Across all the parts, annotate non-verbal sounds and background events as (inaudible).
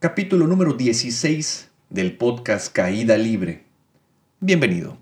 capítulo número 16 del podcast Caída Libre. Bienvenido.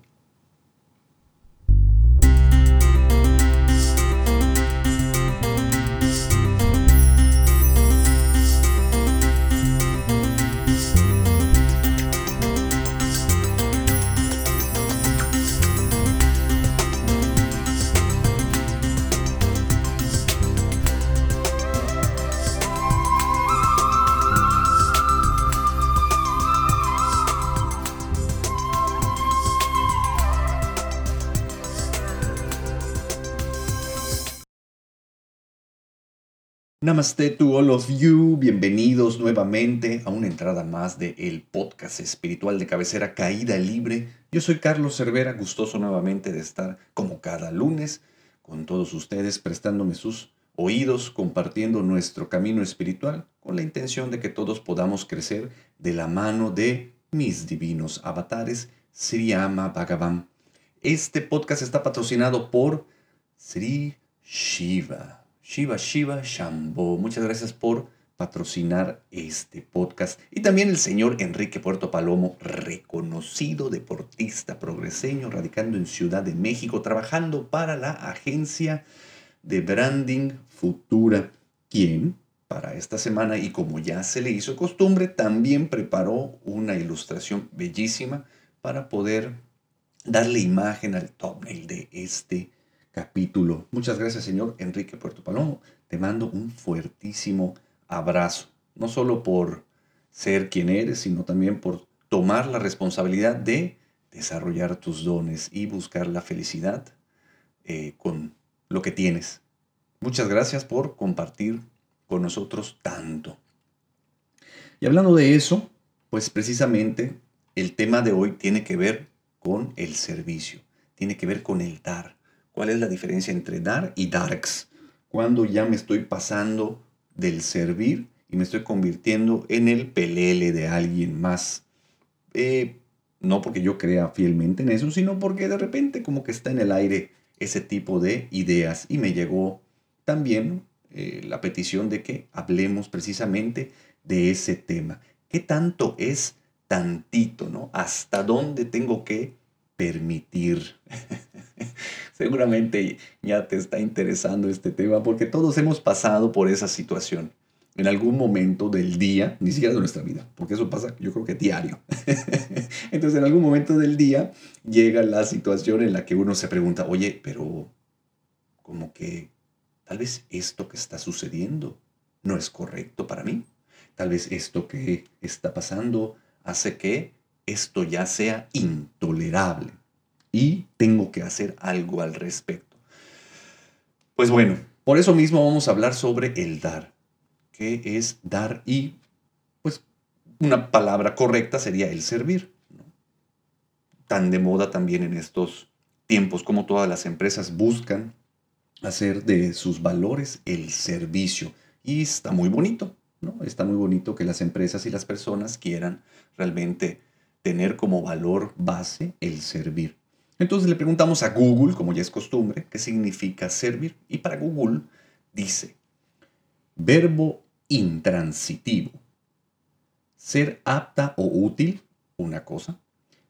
Namaste to all of you, bienvenidos nuevamente a una entrada más de el podcast espiritual de cabecera Caída Libre. Yo soy Carlos Cervera, gustoso nuevamente de estar como cada lunes con todos ustedes, prestándome sus oídos, compartiendo nuestro camino espiritual con la intención de que todos podamos crecer de la mano de mis divinos avatares, Sriyama Bhagavan. Este podcast está patrocinado por Sri Shiva. Shiva Shiva Shambho. Muchas gracias por patrocinar este podcast. Y también el señor Enrique Puerto Palomo, reconocido deportista progreseño, radicando en Ciudad de México, trabajando para la agencia de branding Futura, quien para esta semana, y como ya se le hizo costumbre, también preparó una ilustración bellísima para poder darle imagen al thumbnail de este capítulo. Muchas gracias, señor Enrique Puerto Palomo. Te mando un fuertísimo abrazo, no solo por ser quien eres, sino también por tomar la responsabilidad de desarrollar tus dones y buscar la felicidad eh, con lo que tienes. Muchas gracias por compartir con nosotros tanto. Y hablando de eso, pues precisamente el tema de hoy tiene que ver con el servicio, tiene que ver con el dar. ¿Cuál es la diferencia entre dar y darks? Cuando ya me estoy pasando del servir y me estoy convirtiendo en el pelele de alguien más. Eh, no porque yo crea fielmente en eso, sino porque de repente como que está en el aire ese tipo de ideas. Y me llegó también eh, la petición de que hablemos precisamente de ese tema. ¿Qué tanto es tantito, no? ¿Hasta dónde tengo que permitir? (laughs) (laughs) Seguramente ya te está interesando este tema porque todos hemos pasado por esa situación en algún momento del día, ni siquiera de nuestra vida, porque eso pasa yo creo que diario. (laughs) Entonces en algún momento del día llega la situación en la que uno se pregunta, oye, pero como que tal vez esto que está sucediendo no es correcto para mí. Tal vez esto que está pasando hace que esto ya sea intolerable y tengo que hacer algo al respecto. Pues bueno, por eso mismo vamos a hablar sobre el dar. ¿Qué es dar? Y pues una palabra correcta sería el servir. Tan de moda también en estos tiempos como todas las empresas buscan hacer de sus valores el servicio. Y está muy bonito, ¿no? Está muy bonito que las empresas y las personas quieran realmente tener como valor base el servir. Entonces le preguntamos a Google, como ya es costumbre, qué significa servir. Y para Google dice, verbo intransitivo, ser apta o útil, una cosa,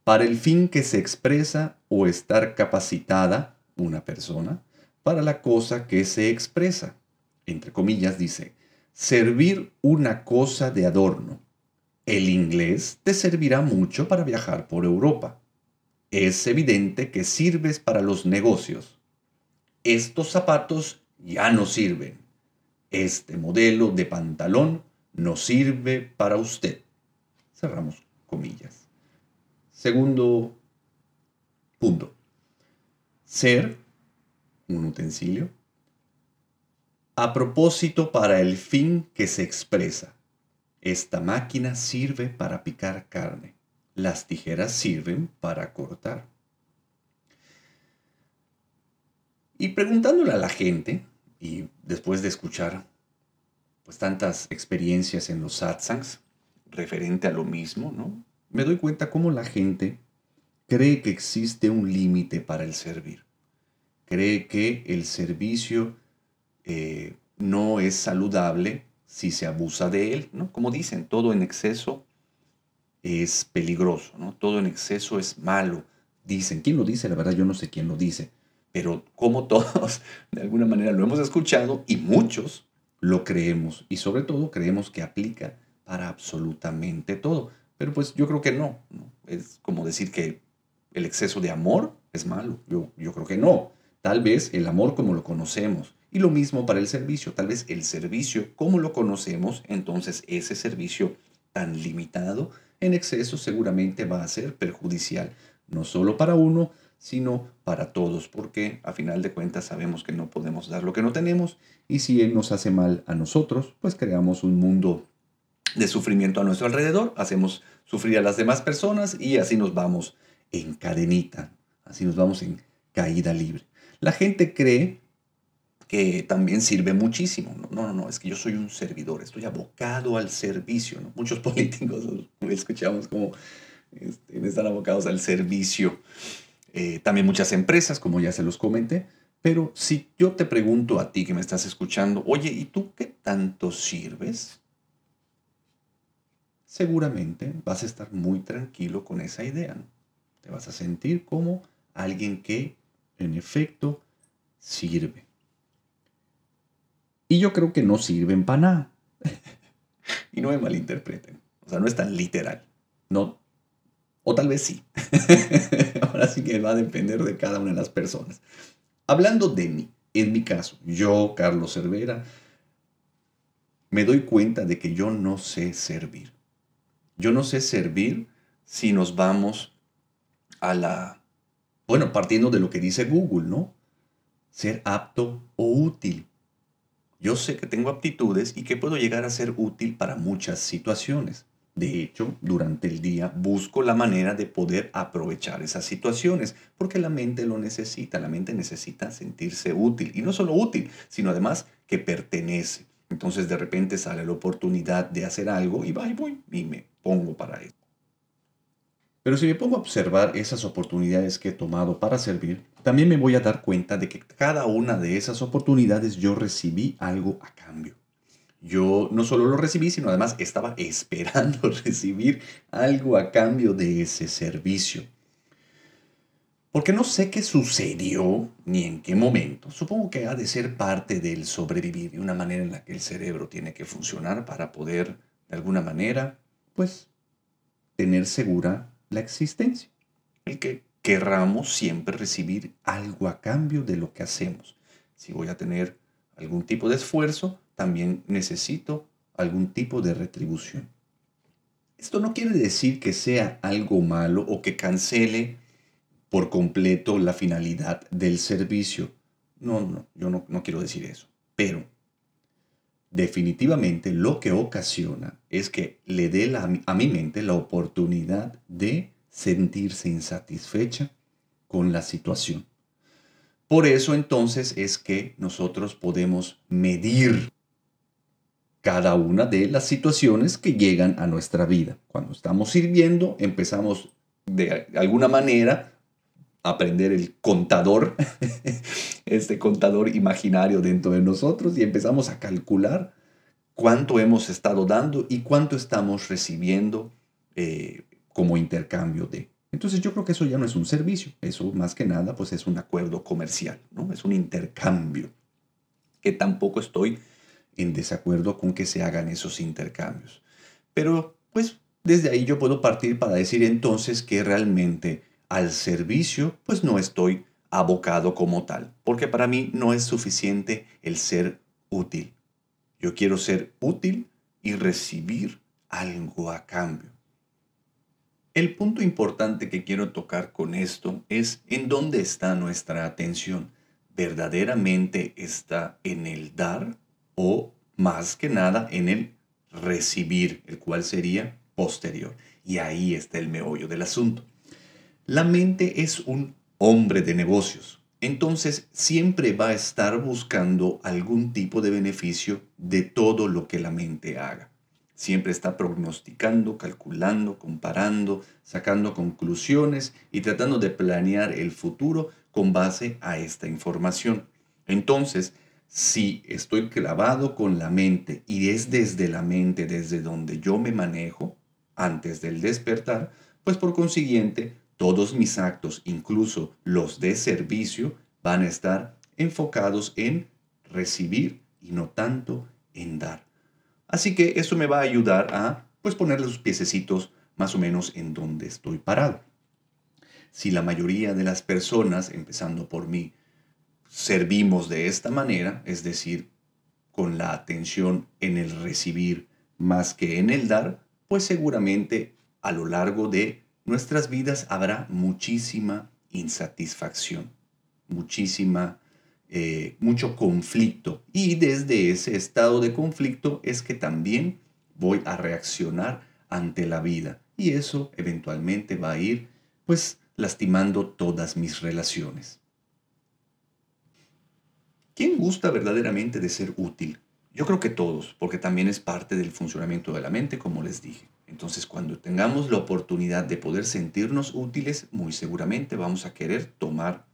para el fin que se expresa o estar capacitada, una persona, para la cosa que se expresa. Entre comillas dice, servir una cosa de adorno. El inglés te servirá mucho para viajar por Europa es evidente que sirves para los negocios. Estos zapatos ya no sirven. Este modelo de pantalón no sirve para usted. Cerramos comillas. Segundo punto. Ser un utensilio a propósito para el fin que se expresa. Esta máquina sirve para picar carne. Las tijeras sirven para cortar. Y preguntándole a la gente, y después de escuchar pues tantas experiencias en los satsangs referente a lo mismo, ¿no? Me doy cuenta cómo la gente cree que existe un límite para el servir. Cree que el servicio eh, no es saludable si se abusa de él, ¿no? Como dicen, todo en exceso es peligroso, ¿no? Todo en exceso es malo. Dicen, ¿quién lo dice? La verdad yo no sé quién lo dice, pero como (laughs) todos de alguna manera lo hemos escuchado y muchos lo creemos y sobre todo creemos que aplica para absolutamente todo. Pero pues yo creo que no, Es como decir que el exceso de amor es malo. Yo, yo creo que no. Tal vez el amor como lo conocemos. Y lo mismo para el servicio. Tal vez el servicio como lo conocemos, entonces ese servicio tan limitado en exceso seguramente va a ser perjudicial, no solo para uno, sino para todos, porque a final de cuentas sabemos que no podemos dar lo que no tenemos y si Él nos hace mal a nosotros, pues creamos un mundo de sufrimiento a nuestro alrededor, hacemos sufrir a las demás personas y así nos vamos en cadenita, así nos vamos en caída libre. La gente cree que también sirve muchísimo. No, no, no, es que yo soy un servidor, estoy abocado al servicio. Muchos (laughs) políticos escuchamos como este, están abocados al servicio. Eh, también muchas empresas, como ya se los comenté. Pero si yo te pregunto a ti que me estás escuchando, oye, ¿y tú qué tanto sirves? Seguramente vas a estar muy tranquilo con esa idea. Te vas a sentir como alguien que, en efecto, sirve. Y yo creo que no sirven para nada. (laughs) y no me malinterpreten. O sea, no es tan literal. No. O tal vez sí. (laughs) Ahora sí que va a depender de cada una de las personas. Hablando de mí, en mi caso, yo, Carlos Cervera, me doy cuenta de que yo no sé servir. Yo no sé servir si nos vamos a la... Bueno, partiendo de lo que dice Google, ¿no? Ser apto o útil. Yo sé que tengo aptitudes y que puedo llegar a ser útil para muchas situaciones. De hecho, durante el día busco la manera de poder aprovechar esas situaciones, porque la mente lo necesita, la mente necesita sentirse útil, y no solo útil, sino además que pertenece. Entonces de repente sale la oportunidad de hacer algo y va y voy y me pongo para eso. Pero si me pongo a observar esas oportunidades que he tomado para servir, también me voy a dar cuenta de que cada una de esas oportunidades yo recibí algo a cambio. Yo no solo lo recibí, sino además estaba (laughs) esperando recibir algo a cambio de ese servicio. Porque no sé qué sucedió ni en qué momento. Supongo que ha de ser parte del sobrevivir, de una manera en la que el cerebro tiene que funcionar para poder, de alguna manera, pues, tener segura la existencia. El que querramos siempre recibir algo a cambio de lo que hacemos. Si voy a tener algún tipo de esfuerzo, también necesito algún tipo de retribución. Esto no quiere decir que sea algo malo o que cancele por completo la finalidad del servicio. No, no, yo no, no quiero decir eso. Pero definitivamente lo que ocasiona es que le dé a mi mente la oportunidad de sentirse insatisfecha con la situación. Por eso entonces es que nosotros podemos medir cada una de las situaciones que llegan a nuestra vida. Cuando estamos sirviendo, empezamos de alguna manera aprender el contador, (laughs) este contador imaginario dentro de nosotros y empezamos a calcular cuánto hemos estado dando y cuánto estamos recibiendo eh, como intercambio de. Entonces yo creo que eso ya no es un servicio, eso más que nada pues es un acuerdo comercial, ¿no? Es un intercambio, que tampoco estoy en desacuerdo con que se hagan esos intercambios. Pero pues desde ahí yo puedo partir para decir entonces que realmente al servicio pues no estoy abocado como tal, porque para mí no es suficiente el ser útil. Yo quiero ser útil y recibir algo a cambio. El punto importante que quiero tocar con esto es en dónde está nuestra atención. ¿Verdaderamente está en el dar o más que nada en el recibir, el cual sería posterior? Y ahí está el meollo del asunto. La mente es un hombre de negocios, entonces siempre va a estar buscando algún tipo de beneficio de todo lo que la mente haga. Siempre está prognosticando, calculando, comparando, sacando conclusiones y tratando de planear el futuro con base a esta información. Entonces, si estoy clavado con la mente y es desde la mente desde donde yo me manejo antes del despertar, pues por consiguiente todos mis actos, incluso los de servicio, van a estar enfocados en recibir y no tanto en dar. Así que eso me va a ayudar a pues ponerle sus piececitos más o menos en donde estoy parado. Si la mayoría de las personas, empezando por mí, servimos de esta manera, es decir, con la atención en el recibir más que en el dar, pues seguramente a lo largo de nuestras vidas habrá muchísima insatisfacción, muchísima, eh, mucho conflicto. Y desde ese estado de conflicto es que también voy a reaccionar ante la vida. Y eso eventualmente va a ir, pues, lastimando todas mis relaciones. ¿Quién gusta verdaderamente de ser útil? Yo creo que todos, porque también es parte del funcionamiento de la mente, como les dije. Entonces, cuando tengamos la oportunidad de poder sentirnos útiles, muy seguramente vamos a querer tomar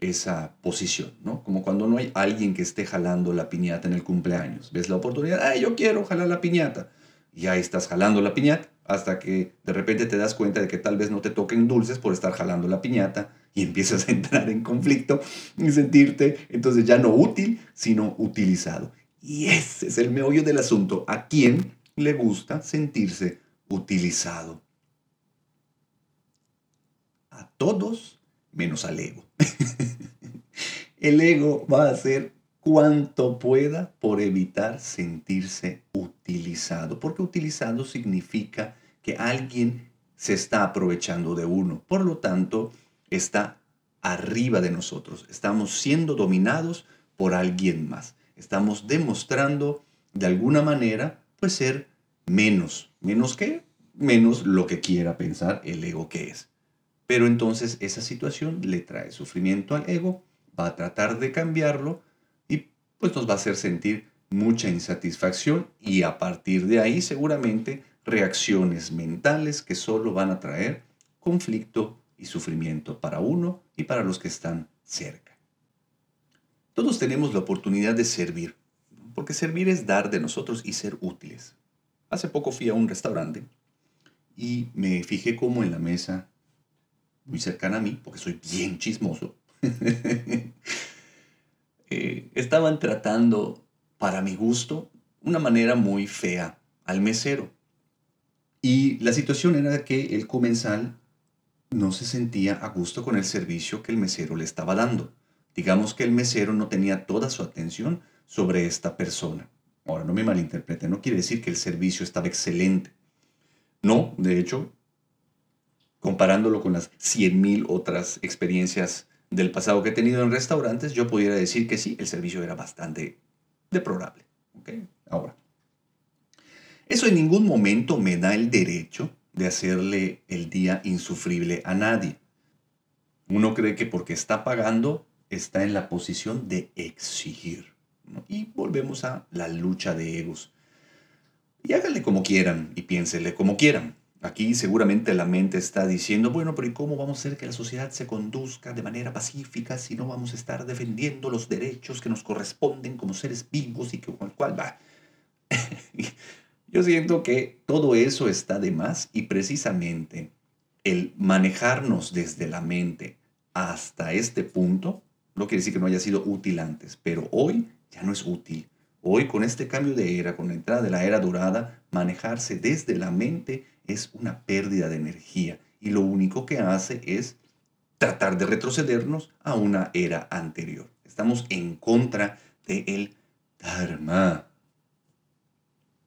esa posición, ¿no? Como cuando no hay alguien que esté jalando la piñata en el cumpleaños. Ves la oportunidad, ¡ay, yo quiero jalar la piñata! Y ahí estás jalando la piñata hasta que de repente te das cuenta de que tal vez no te toquen dulces por estar jalando la piñata y empiezas a entrar en conflicto y sentirte entonces ya no útil, sino utilizado. Y ese es el meollo del asunto. ¿A quién le gusta sentirse utilizado? A todos menos al ego. (laughs) el ego va a hacer cuanto pueda por evitar sentirse utilizado, porque utilizado significa que alguien se está aprovechando de uno. Por lo tanto, está arriba de nosotros. Estamos siendo dominados por alguien más. Estamos demostrando de alguna manera pues ser menos. ¿Menos qué? Menos lo que quiera pensar el ego que es. Pero entonces esa situación le trae sufrimiento al ego, va a tratar de cambiarlo y pues nos va a hacer sentir mucha insatisfacción y a partir de ahí seguramente reacciones mentales que solo van a traer conflicto y sufrimiento para uno y para los que están cerca. Todos tenemos la oportunidad de servir, porque servir es dar de nosotros y ser útiles. Hace poco fui a un restaurante y me fijé como en la mesa, muy cercana a mí, porque soy bien chismoso, (laughs) eh, estaban tratando, para mi gusto, una manera muy fea al mesero. Y la situación era que el comensal no se sentía a gusto con el servicio que el mesero le estaba dando. Digamos que el mesero no tenía toda su atención sobre esta persona. Ahora, no me malinterprete, no quiere decir que el servicio estaba excelente. No, de hecho, comparándolo con las 100.000 otras experiencias del pasado que he tenido en restaurantes, yo pudiera decir que sí, el servicio era bastante deplorable. Ahora, eso en ningún momento me da el derecho de hacerle el día insufrible a nadie. Uno cree que porque está pagando está en la posición de exigir. Volvemos a la lucha de egos. Y háganle como quieran y piénsenle como quieran. Aquí seguramente la mente está diciendo, bueno, pero ¿y cómo vamos a hacer que la sociedad se conduzca de manera pacífica si no vamos a estar defendiendo los derechos que nos corresponden como seres vivos y que cual, cual va? (laughs) Yo siento que todo eso está de más y precisamente el manejarnos desde la mente hasta este punto no quiere decir que no haya sido útil antes, pero hoy ya no es útil. Hoy con este cambio de era, con la entrada de la era dorada, manejarse desde la mente es una pérdida de energía y lo único que hace es tratar de retrocedernos a una era anterior. Estamos en contra del el Dharma.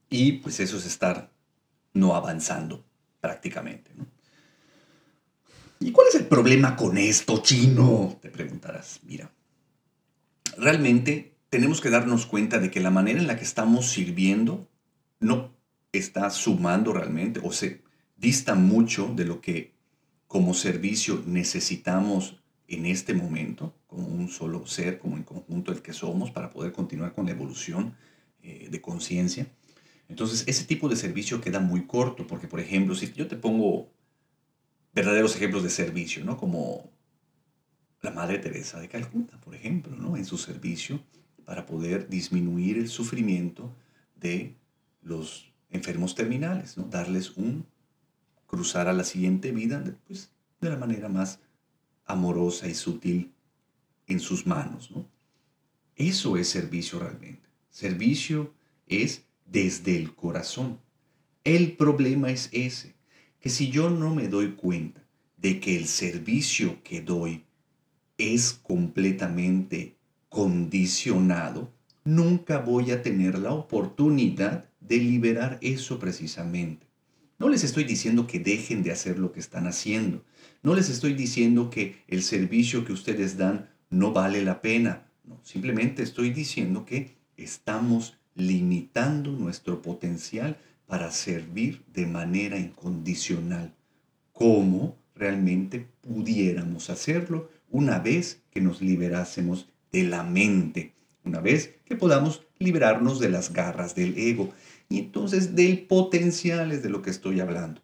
Y pues eso es estar no avanzando prácticamente. ¿Y cuál es el problema con esto, chino? Te preguntarás. Mira, realmente tenemos que darnos cuenta de que la manera en la que estamos sirviendo no está sumando realmente o se dista mucho de lo que como servicio necesitamos en este momento, como un solo ser, como en conjunto el que somos, para poder continuar con la evolución eh, de conciencia. Entonces, ese tipo de servicio queda muy corto, porque, por ejemplo, si yo te pongo verdaderos ejemplos de servicio, ¿no? Como la Madre Teresa de Calcuta, por ejemplo, ¿no? En su servicio para poder disminuir el sufrimiento de los enfermos terminales, ¿no? darles un cruzar a la siguiente vida pues, de la manera más amorosa y sutil en sus manos. ¿no? Eso es servicio realmente. Servicio es desde el corazón. El problema es ese, que si yo no me doy cuenta de que el servicio que doy es completamente condicionado, nunca voy a tener la oportunidad de liberar eso precisamente. No les estoy diciendo que dejen de hacer lo que están haciendo. No les estoy diciendo que el servicio que ustedes dan no vale la pena. No, simplemente estoy diciendo que estamos limitando nuestro potencial para servir de manera incondicional. ¿Cómo realmente pudiéramos hacerlo una vez que nos liberásemos de la mente? Una vez que podamos liberarnos de las garras del ego. Y entonces del potencial es de lo que estoy hablando,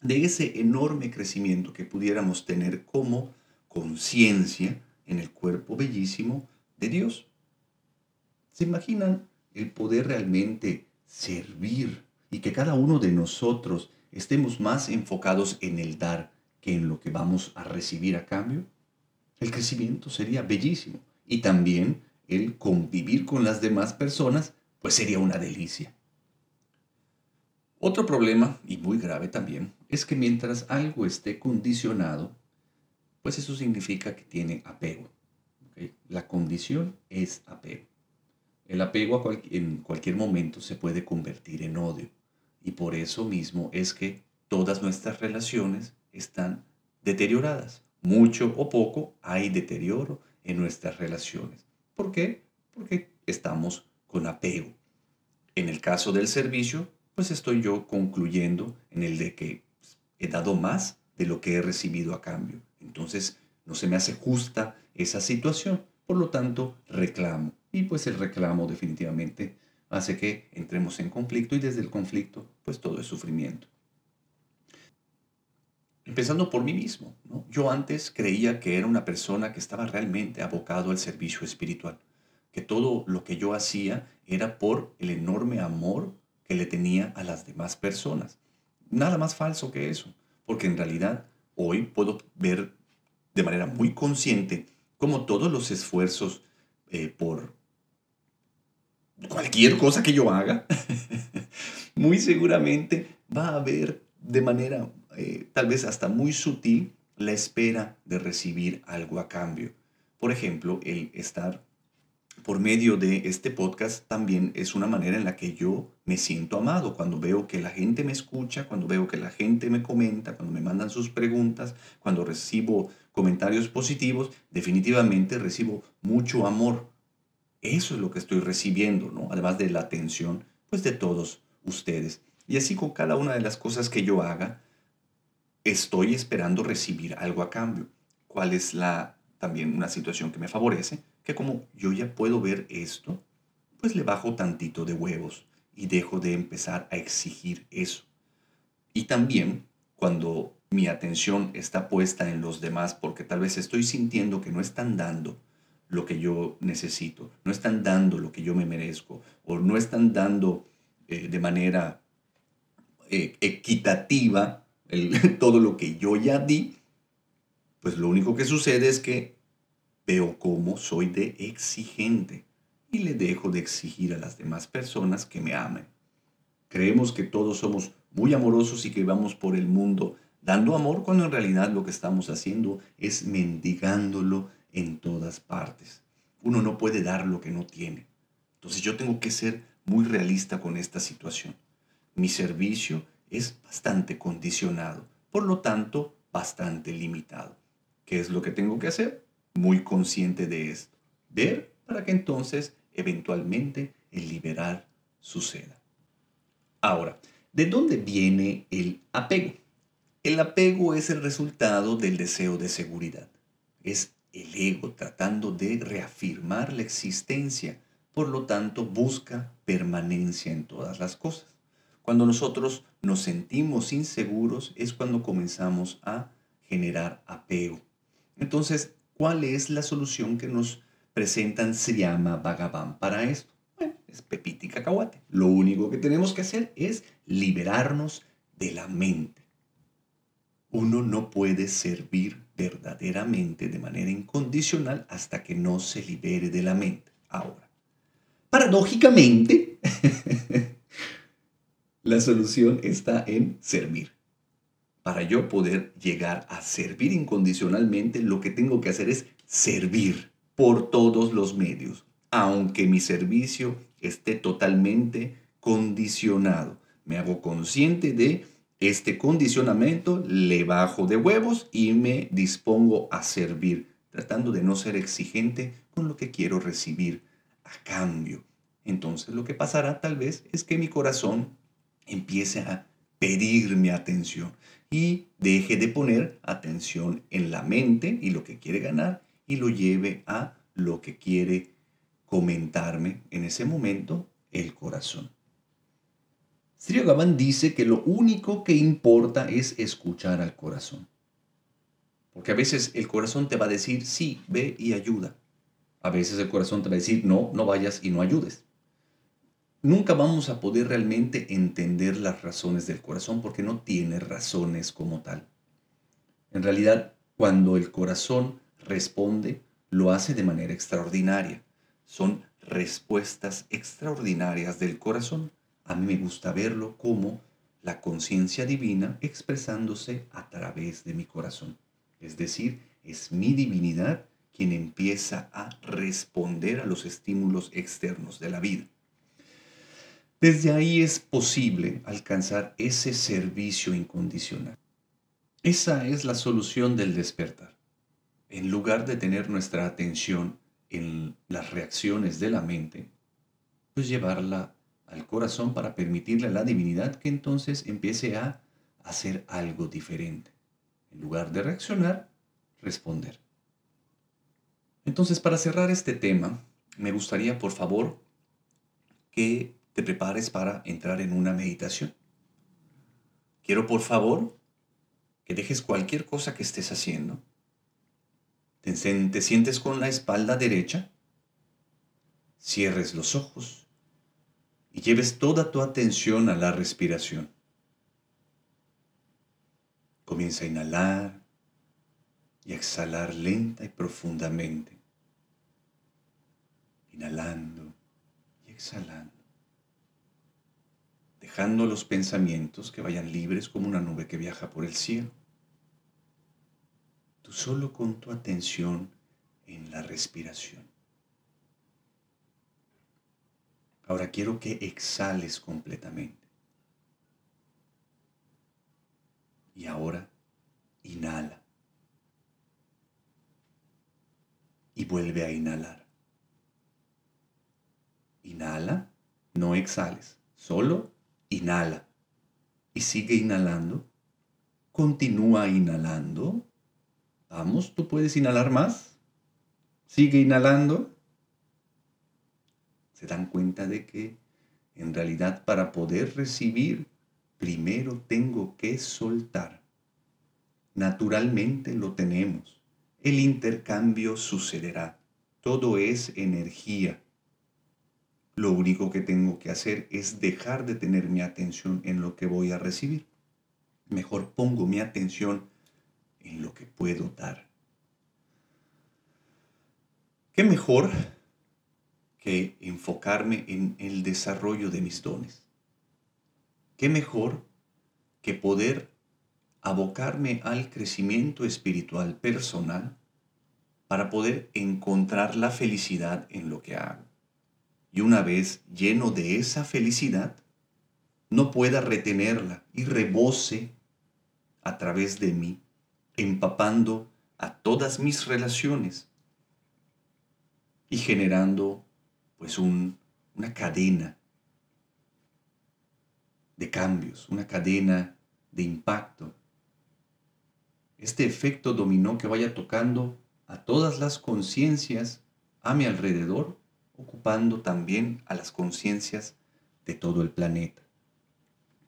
de ese enorme crecimiento que pudiéramos tener como conciencia en el cuerpo bellísimo de Dios. ¿Se imaginan el poder realmente servir y que cada uno de nosotros estemos más enfocados en el dar que en lo que vamos a recibir a cambio? El crecimiento sería bellísimo y también el convivir con las demás personas pues sería una delicia. Otro problema, y muy grave también, es que mientras algo esté condicionado, pues eso significa que tiene apego. La condición es apego. El apego en cualquier momento se puede convertir en odio. Y por eso mismo es que todas nuestras relaciones están deterioradas. Mucho o poco hay deterioro en nuestras relaciones. ¿Por qué? Porque estamos con apego. En el caso del servicio, pues estoy yo concluyendo en el de que he dado más de lo que he recibido a cambio. Entonces, no se me hace justa esa situación, por lo tanto, reclamo. Y pues el reclamo definitivamente hace que entremos en conflicto y desde el conflicto, pues todo es sufrimiento. Empezando por mí mismo, yo antes creía que era una persona que estaba realmente abocado al servicio espiritual, que todo lo que yo hacía era por el enorme amor le tenía a las demás personas. Nada más falso que eso, porque en realidad hoy puedo ver de manera muy consciente cómo todos los esfuerzos eh, por cualquier cosa que yo haga, (laughs) muy seguramente va a haber de manera eh, tal vez hasta muy sutil la espera de recibir algo a cambio. Por ejemplo, el estar por medio de este podcast también es una manera en la que yo me siento amado, cuando veo que la gente me escucha, cuando veo que la gente me comenta, cuando me mandan sus preguntas, cuando recibo comentarios positivos, definitivamente recibo mucho amor. Eso es lo que estoy recibiendo, ¿no? Además de la atención, pues de todos ustedes. Y así con cada una de las cosas que yo haga, estoy esperando recibir algo a cambio. ¿Cuál es la también una situación que me favorece? que como yo ya puedo ver esto, pues le bajo tantito de huevos y dejo de empezar a exigir eso. Y también cuando mi atención está puesta en los demás porque tal vez estoy sintiendo que no están dando lo que yo necesito, no están dando lo que yo me merezco o no están dando eh, de manera eh, equitativa (laughs) todo lo que yo ya di, pues lo único que sucede es que Veo cómo soy de exigente y le dejo de exigir a las demás personas que me amen. Creemos que todos somos muy amorosos y que vamos por el mundo dando amor cuando en realidad lo que estamos haciendo es mendigándolo en todas partes. Uno no puede dar lo que no tiene. Entonces yo tengo que ser muy realista con esta situación. Mi servicio es bastante condicionado, por lo tanto, bastante limitado. ¿Qué es lo que tengo que hacer? muy consciente de esto. Ver para que entonces eventualmente el liberar suceda. Ahora, ¿de dónde viene el apego? El apego es el resultado del deseo de seguridad. Es el ego tratando de reafirmar la existencia, por lo tanto busca permanencia en todas las cosas. Cuando nosotros nos sentimos inseguros es cuando comenzamos a generar apego. Entonces, ¿Cuál es la solución que nos presentan llama Bhagavan para esto. Bueno, es pepita y cacahuate. Lo único que tenemos que hacer es liberarnos de la mente. Uno no puede servir verdaderamente de manera incondicional hasta que no se libere de la mente. Ahora, paradójicamente, (laughs) la solución está en servir. Para yo poder llegar a servir incondicionalmente, lo que tengo que hacer es servir por todos los medios, aunque mi servicio esté totalmente condicionado. Me hago consciente de este condicionamiento, le bajo de huevos y me dispongo a servir, tratando de no ser exigente con lo que quiero recibir a cambio. Entonces lo que pasará tal vez es que mi corazón empiece a pedir mi atención y deje de poner atención en la mente y lo que quiere ganar y lo lleve a lo que quiere comentarme en ese momento el corazón. Sri dice que lo único que importa es escuchar al corazón. Porque a veces el corazón te va a decir, sí, ve y ayuda. A veces el corazón te va a decir, no, no vayas y no ayudes. Nunca vamos a poder realmente entender las razones del corazón porque no tiene razones como tal. En realidad, cuando el corazón responde, lo hace de manera extraordinaria. Son respuestas extraordinarias del corazón. A mí me gusta verlo como la conciencia divina expresándose a través de mi corazón. Es decir, es mi divinidad quien empieza a responder a los estímulos externos de la vida. Desde ahí es posible alcanzar ese servicio incondicional. Esa es la solución del despertar en lugar de tener nuestra atención en las reacciones de la mente, pues llevarla al corazón para permitirle a la divinidad que entonces empiece a hacer algo diferente. En lugar de reaccionar, responder. Entonces, para cerrar este tema, me gustaría, por favor, que te prepares para entrar en una meditación. Quiero, por favor, que dejes cualquier cosa que estés haciendo te, sientes con la espalda derecha, cierres los ojos y lleves toda tu atención a la respiración. Comienza a inhalar y a exhalar lenta y profundamente. Inhalando y exhalando. Dejando los pensamientos que vayan libres como una nube que viaja por el cielo solo con tu atención en la respiración. Ahora quiero que exhales completamente. Y ahora inhala. Y vuelve a inhalar. Inhala, no exhales, solo inhala. Y sigue inhalando. Continúa inhalando Vamos, tú puedes inhalar más. Sigue inhalando. Se dan cuenta de que en realidad para poder recibir, primero tengo que soltar. Naturalmente lo tenemos. El intercambio sucederá. Todo es energía. Lo único que tengo que hacer es dejar de tener mi atención en lo que voy a recibir. Mejor pongo mi atención en lo que puedo dar. ¿Qué mejor que enfocarme en el desarrollo de mis dones? ¿Qué mejor que poder abocarme al crecimiento espiritual personal para poder encontrar la felicidad en lo que hago? Y una vez lleno de esa felicidad, no pueda retenerla y rebose a través de mí empapando a todas mis relaciones y generando pues una cadena de cambios, una cadena de impacto. Este efecto dominó que vaya tocando a todas las conciencias a mi alrededor, ocupando también a las conciencias de todo el planeta.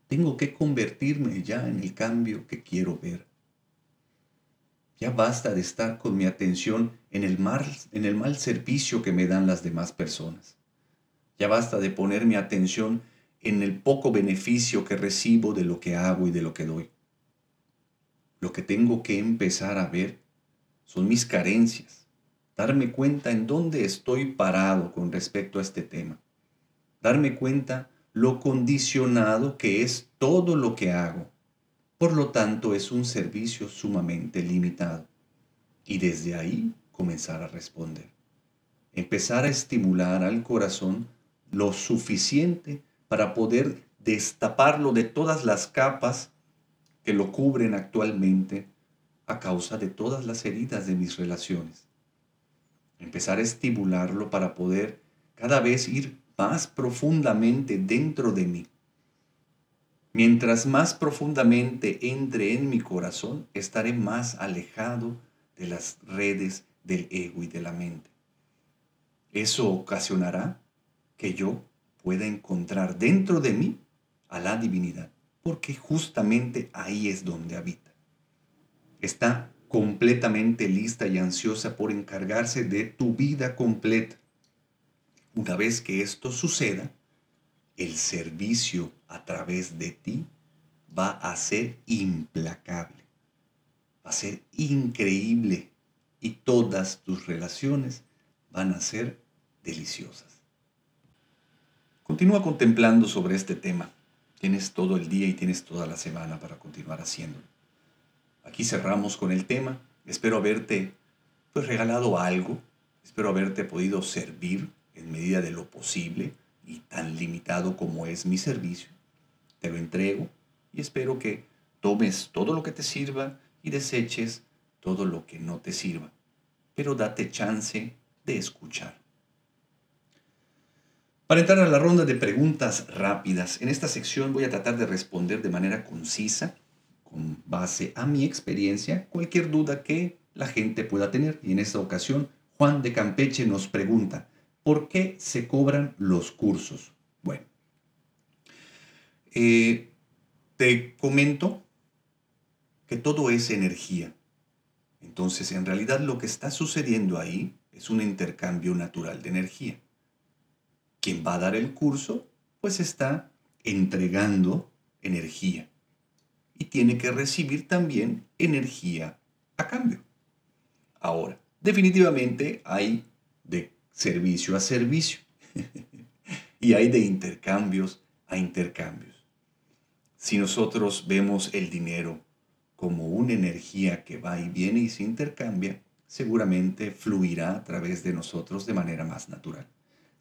Tengo que convertirme ya en el cambio que quiero ver. Ya basta de estar con mi atención en el, mal, en el mal servicio que me dan las demás personas. Ya basta de poner mi atención en el poco beneficio que recibo de lo que hago y de lo que doy. Lo que tengo que empezar a ver son mis carencias, darme cuenta en dónde estoy parado con respecto a este tema, darme cuenta lo condicionado que es todo lo que hago. Por lo tanto, es un servicio sumamente limitado. Y desde ahí comenzar a responder. Empezar a estimular al corazón lo suficiente para poder destaparlo de todas las capas que lo cubren actualmente a causa de todas las heridas de mis relaciones. Empezar a estimularlo para poder cada vez ir más profundamente dentro de mí. Mientras más profundamente entre en mi corazón, estaré más alejado de las redes del ego y de la mente. Eso ocasionará que yo pueda encontrar dentro de mí a la divinidad, porque justamente ahí es donde habita. Está completamente lista y ansiosa por encargarse de tu vida completa. Una vez que esto suceda, el servicio a través de ti va a ser implacable, va a ser increíble y todas tus relaciones van a ser deliciosas. Continúa contemplando sobre este tema. Tienes todo el día y tienes toda la semana para continuar haciéndolo. Aquí cerramos con el tema. Espero haberte pues regalado algo. Espero haberte podido servir en medida de lo posible y tan limitado como es mi servicio. Te lo entrego y espero que tomes todo lo que te sirva y deseches todo lo que no te sirva. Pero date chance de escuchar. Para entrar a la ronda de preguntas rápidas, en esta sección voy a tratar de responder de manera concisa, con base a mi experiencia, cualquier duda que la gente pueda tener. Y en esta ocasión, Juan de Campeche nos pregunta, ¿por qué se cobran los cursos? Bueno, eh, te comento que todo es energía. Entonces, en realidad lo que está sucediendo ahí es un intercambio natural de energía quien va a dar el curso, pues está entregando energía y tiene que recibir también energía a cambio. Ahora, definitivamente hay de servicio a servicio (laughs) y hay de intercambios a intercambios. Si nosotros vemos el dinero como una energía que va y viene y se intercambia, seguramente fluirá a través de nosotros de manera más natural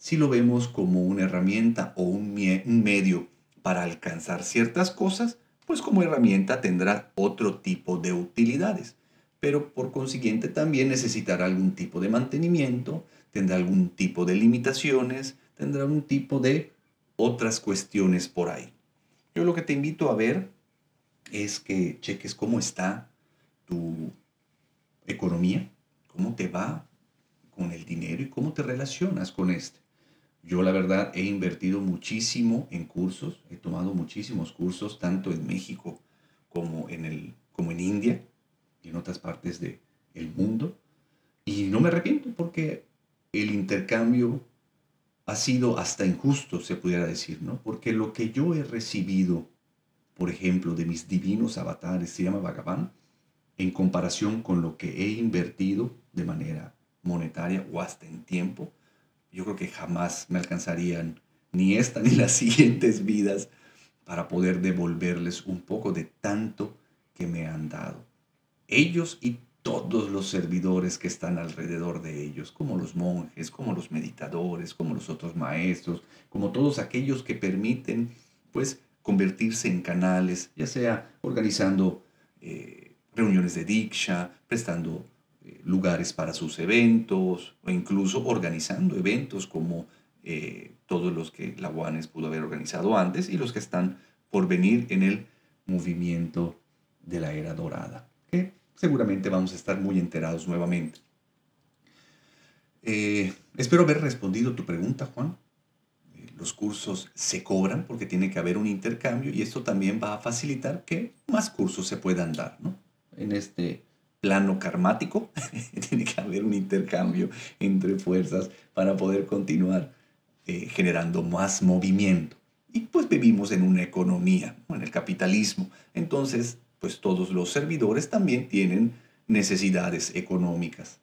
si lo vemos como una herramienta o un, medio para alcanzar ciertas cosas, pues como herramienta tendrá otro tipo de utilidades. Pero por consiguiente también necesitará algún tipo de mantenimiento, tendrá algún tipo de limitaciones, tendrá un tipo de otras cuestiones por ahí. Yo lo que te invito a ver es que cheques cómo está tu economía, cómo te va con el dinero y cómo te relacionas con este. Yo la verdad he invertido muchísimo en cursos, he tomado muchísimos cursos tanto en México como en, el, como en India y en otras partes del mundo. Y no me arrepiento porque el intercambio ha sido hasta injusto, se pudiera decir, ¿no? Porque lo que yo he recibido, por ejemplo, de mis divinos avatares, se llama Bhagavan, en comparación con lo que he invertido de manera monetaria o hasta en tiempo, yo creo que jamás me alcanzarían ni esta ni las (laughs) siguientes vidas para poder devolverles un poco de tanto que me han dado. Ellos y todos los servidores que están alrededor de ellos, como los monjes, como los meditadores, como los otros maestros, como todos aquellos que permiten, pues, convertirse en canales, ya sea organizando eh, reuniones de diksha, prestando lugares para sus eventos o incluso organizando eventos como eh, todos los que la UANES pudo haber organizado antes y los que están por venir en el movimiento de la era dorada, que seguramente vamos a estar muy enterados nuevamente. Eh, espero haber respondido tu pregunta, Juan. Eh, los cursos se cobran porque tiene que haber un intercambio y esto también va a facilitar que más cursos se puedan dar ¿no? en este plano karmático, (laughs) tiene que haber un intercambio entre fuerzas para poder continuar eh, generando más movimiento. Y pues vivimos en una economía, en el capitalismo. Entonces, pues todos los servidores también tienen necesidades económicas.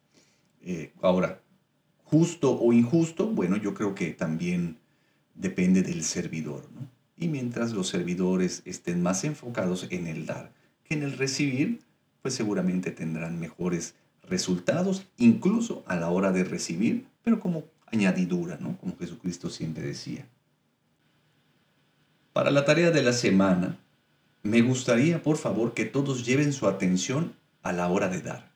Eh, ahora, justo o injusto, bueno, yo creo que también depende del servidor. Y mientras los servidores estén más enfocados en el dar que en el recibir, pues seguramente tendrán mejores resultados, incluso a la hora de recibir, pero como añadidura, ¿no? Como Jesucristo siempre decía. Para la tarea de la semana, me gustaría, por favor, que todos lleven su atención a la hora de dar.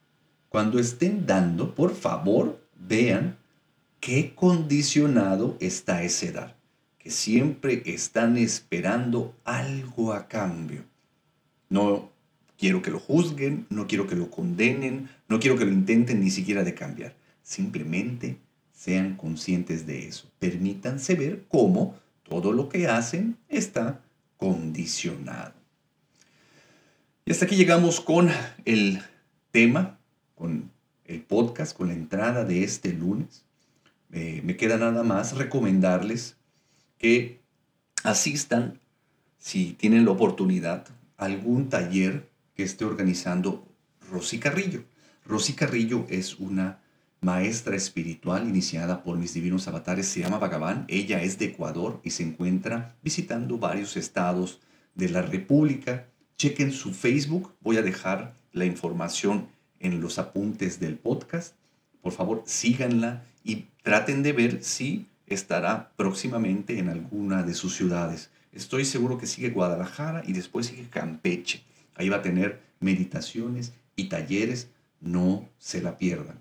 Cuando estén dando, por favor, vean qué condicionado está ese dar, que siempre están esperando algo a cambio. No quiero que lo juzguen, no quiero que lo condenen, no quiero que lo intenten ni siquiera de cambiar. Simplemente sean conscientes de eso. Permítanse ver cómo todo lo que hacen está condicionado. Y hasta aquí llegamos con el tema, con el podcast, con la entrada de este lunes. Eh, me queda nada más recomendarles que asistan, si tienen la oportunidad, algún taller que esté organizando Rosy Carrillo. Rosy Carrillo es una maestra espiritual iniciada por mis divinos avatares, se llama Bhagavan. Ella es de Ecuador y se encuentra visitando varios estados de la República. Chequen su Facebook, voy a dejar la información en los apuntes del podcast. Por favor, síganla y traten de ver si estará próximamente en alguna de sus ciudades. Estoy seguro que sigue Guadalajara y después sigue Campeche. Ahí va a tener meditaciones y talleres. No se la pierdan.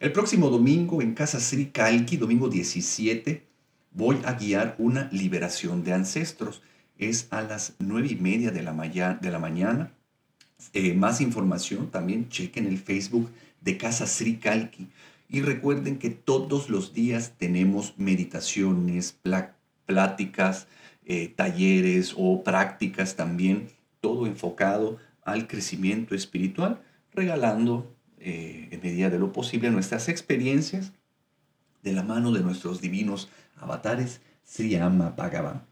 El próximo domingo en Casa Sri Kalki, domingo 17, voy a guiar una liberación de ancestros. Es a las nueve y media de la, de la mañana. Eh, más información también chequen el Facebook de Casa Sri Kalki. Y recuerden que todos los días tenemos meditaciones, pláticas, eh, talleres o prácticas también, todo enfocado al crecimiento espiritual, regalando eh, en medida de lo posible nuestras experiencias de la mano de nuestros divinos avatares Sri Ama Bhagavan.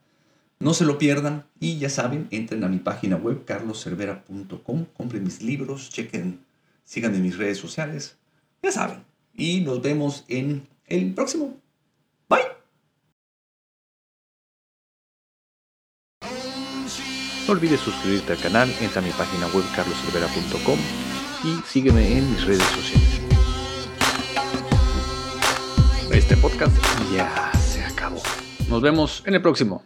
No se lo pierdan y ya saben, entren a mi página web carloscervera.com, compren mis libros, chequen, sigan en mis redes sociales, ya saben. Y nos vemos en el próximo. Bye. No olvides suscribirte al canal, entra a mi página web carloscervera.com y sígueme en mis redes sociales. Este podcast ya se acabó. Nos vemos en el próximo.